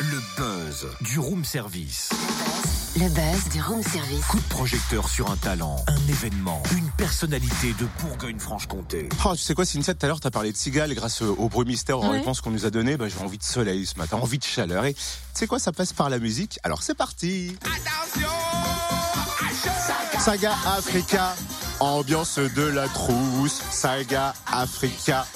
Le buzz du room service. Le buzz du room service. Coup de projecteur sur un talent, un événement, une personnalité de Bourgogne-Franche-Comté. Oh, tu sais quoi, Cynthia, tout à l'heure, t'as parlé de cigales grâce au bruit mystère, Ouais. réponses qu'on nous a données. Bah, j'ai envie de soleil ce matin, envie de chaleur. Et tu sais quoi, ça passe par la musique. Alors c'est parti. Saga Africa, ambiance de la trousse. Saga Africa,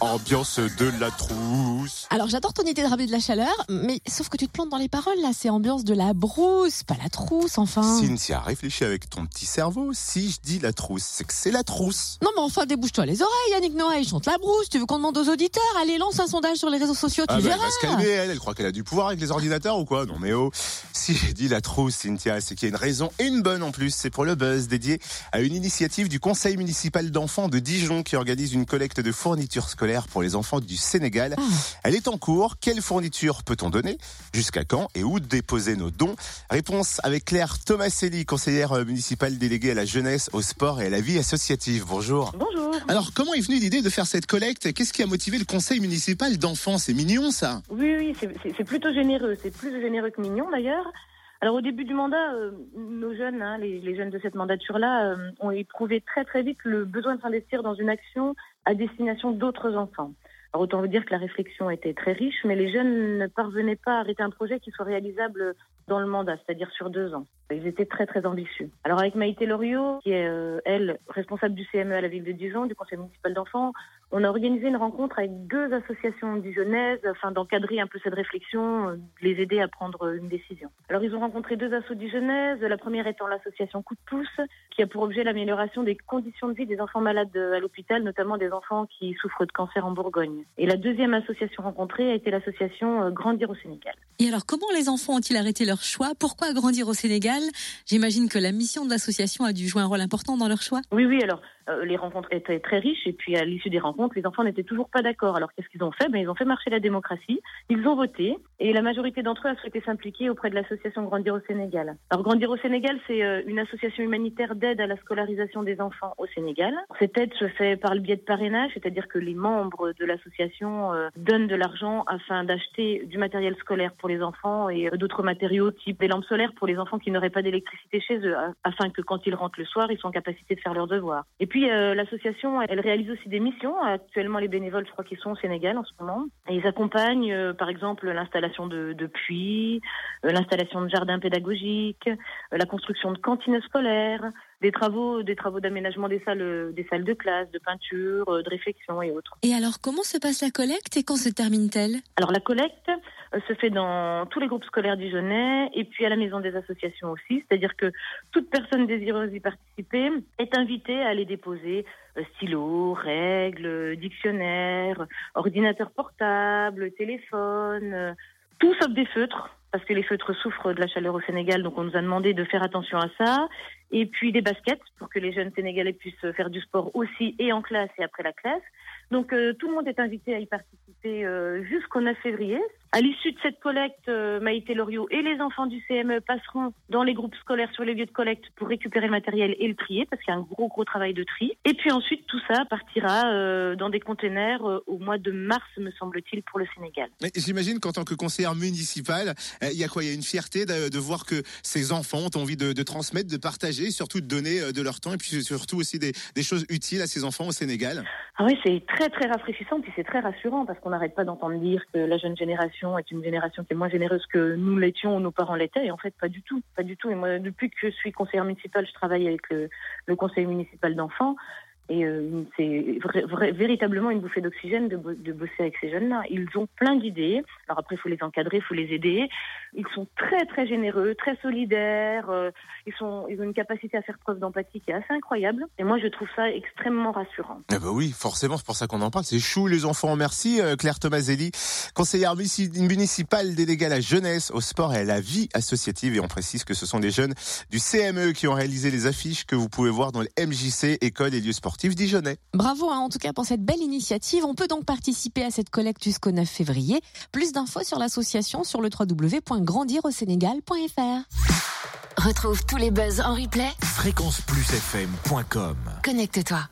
ambiance de la trousse. Alors j'adore ton idée de ramener de la chaleur, mais sauf que tu te plantes dans les paroles là, c'est ambiance de la brousse, pas la trousse enfin. Cynthia, réfléchis avec ton petit cerveau. Si je dis la trousse, c'est que c'est la trousse. Non mais enfin débouche-toi les oreilles Yannick Noah, il chante la brousse, tu veux qu'on demande aux auditeurs? Allez lance un sondage sur les réseaux sociaux, tu Ah bah, elle verras. va se calmer, elle. Elle croit qu'elle a du pouvoir avec les ordinateurs ou quoi? Non mais oh. Si j'ai dit la trousse, Cynthia, c'est qu'il y a une raison et une bonne en plus. C'est pour le buzz dédié à une initiative du Conseil municipal d'enfants de Dijon qui organise une collecte de fournitures scolaires pour les enfants du Sénégal. Ah. Elle est en cours. Quelle fourniture peut-on donner? Jusqu'à quand Et où déposer nos dons? Réponse avec Claire Thomaselli, conseillère municipale déléguée à la jeunesse, au sport et à la vie associative. Bonjour. Bonjour. Alors, comment est venue l'idée de faire cette collecte? Qu'est-ce qui a motivé le conseil municipal d'enfants? C'est mignon, ça Oui, oui, c'est plutôt généreux. C'est plus généreux que mignon d'ailleurs. Alors au début du mandat, euh, nos jeunes, hein, les, jeunes de cette mandature-là, euh, ont éprouvé très très vite le besoin de s'investir dans une action à destination d'autres enfants. Alors autant vous dire que la réflexion était très riche, mais les jeunes ne parvenaient pas à arrêter un projet qui soit réalisable dans le mandat, c'est-à-dire sur deux ans. Ils étaient très très ambitieux. Alors avec Maïté Loriot, qui est euh, elle responsable du CME à la ville de Dijon, du conseil municipal d'enfants, on a organisé une rencontre avec deux associations dijonnaises afin d'encadrer un peu cette réflexion, euh, de les aider à prendre une décision. Alors ils ont rencontré deux assos dijonnaises, la première étant l'association Coup de pouce, qui a pour objet l'amélioration des conditions de vie des enfants malades euh, à l'hôpital, notamment des enfants qui souffrent de cancer en Bourgogne. Et la deuxième association rencontrée a été l'association euh, Grandir au Sénégal. Et alors, comment les enfants ont-ils arrêté leur choix Pourquoi grandir au Sénégal? J'imagine que la mission de l'association a dû jouer un rôle important dans leur choix. Oui, oui, alors euh, les rencontres étaient très riches et puis à l'issue des rencontres, les enfants n'étaient toujours pas d'accord. Alors qu'est-ce qu'ils ont fait? Ben, Ils ont fait marcher la démocratie, ils ont voté et la majorité d'entre eux a souhaité s'impliquer auprès de l'association Grandir au Sénégal. Alors Grandir au Sénégal, c'est euh, une association humanitaire d'aide à la scolarisation des enfants au Sénégal. Cette aide se fait par le biais de parrainage, c'est-à-dire que les membres de l'association euh, donnent de l'argent afin d'acheter du matériel scolaire pour les enfants et d'autres matériaux type des lampes solaires pour les enfants qui n'auraient pas d'électricité chez eux, a- afin que quand ils rentrent le soir, ils soient en capacité de faire leurs devoirs. Et puis euh, l'association, elle réalise aussi des missions. Actuellement, les bénévoles, je crois qu'ils sont au Sénégal en ce moment. Et ils accompagnent, euh, par exemple, l'installation de, de puits, euh, l'installation de jardins pédagogiques, la construction de cantines scolaires, des travaux, des travaux d'aménagement des salles, des salles de classe, de peinture, de réflexion et autres. Et alors, comment se passe la collecte et quand se termine-t-elle? Alors la collecte se fait dans tous les groupes scolaires dijonnais et puis à la maison des associations aussi, c'est-à-dire que toute personne désireuse d'y participer est invitée à aller déposer euh, stylo, règles, euh, dictionnaire, ordinateur portable, téléphone, euh, tout sauf des feutres. Parce que les feutres souffrent de la chaleur au Sénégal, donc on nous a demandé de faire attention à ça. Et puis des baskets pour que les jeunes Sénégalais puissent faire du sport aussi et en classe et après la classe. Donc euh, tout le monde est invité à y participer euh, jusqu'au 9 février. À l'issue de cette collecte, euh, Maïté Loriot et les enfants du CME passeront dans les groupes scolaires sur les lieux de collecte pour récupérer le matériel et le trier, parce qu'il y a un gros gros travail de tri. Et puis ensuite, tout ça partira euh, dans des containers euh, au mois de mars, me semble-t-il, pour le Sénégal. J'imagine qu'en tant que conseillère municipale, il y a quoi? Il y a une fierté de, de voir que ces enfants ont envie de, de transmettre, de partager, surtout de donner de leur temps et puis surtout aussi des, des choses utiles à ces enfants au Sénégal. Ah oui, c'est très très rafraîchissant, puis c'est très rassurant parce qu'on n'arrête pas d'entendre dire que la jeune génération est une génération qui est moins généreuse que nous l'étions ou nos parents l'étaient, et en fait pas du tout, pas du tout. Et moi, depuis que je suis conseillère municipale, je travaille avec le, le conseil municipal d'enfants. Et euh, c'est véritablement une bouffée d'oxygène de, de bosser avec ces jeunes-là. Ils ont plein d'idées. Alors après, il faut les encadrer, il faut les aider. Ils sont très très généreux, très solidaires. euh, ils sont, ils ont une capacité à faire preuve d'empathie qui est assez incroyable. Et moi, je trouve ça extrêmement rassurant. Ah bah oui, forcément, c'est pour ça qu'on en parle. C'est chou les enfants. Merci euh, Claire Tomaselli, conseillère munici- municipale déléguée à la jeunesse, au sport et à la vie associative. Et on précise que ce sont des jeunes du CME qui ont réalisé les affiches que vous pouvez voir dans le MJC, école et lieux sportifs dijonnais. Bravo hein, en tout cas pour cette belle initiative. On peut donc participer à cette collecte jusqu'au 9 février. Plus d'infos sur l'association sur le www.grandirausénégal.fr. Retrouve tous les buzz en replay. Fréquenceplusfm.com Connecte-toi.